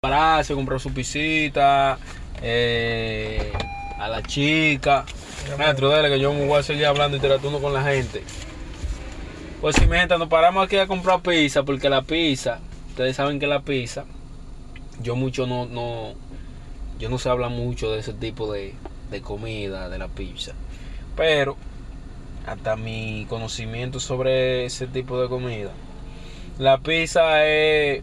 Pararse, comprar su pisita, eh, a la chica. Maestro, dale que yo me voy a seguir hablando y interactuando con la gente. Pues si mi gente, nos paramos aquí a comprar pizza, porque la pizza, ustedes saben que la pizza, yo mucho no, no, yo no se habla mucho de ese tipo de, de comida, de la pizza. Pero, hasta mi conocimiento sobre ese tipo de comida, la pizza es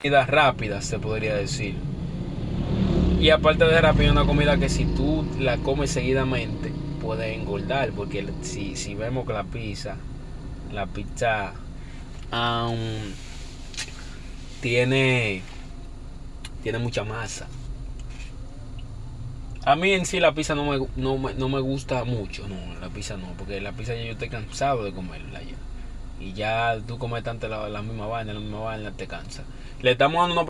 Comida rápida, se podría decir. Y aparte de rápida, una comida que si tú la comes seguidamente, puede engordar. Porque si, si vemos que la pizza, la pizza um, tiene, tiene mucha masa. A mí en sí la pizza no me, no, no me gusta mucho, no, la pizza no, porque la pizza ya yo estoy cansado de comerla ya. Y ya tú comes tanto la, la misma vaina, la misma vaina, te cansa. Le estamos dando una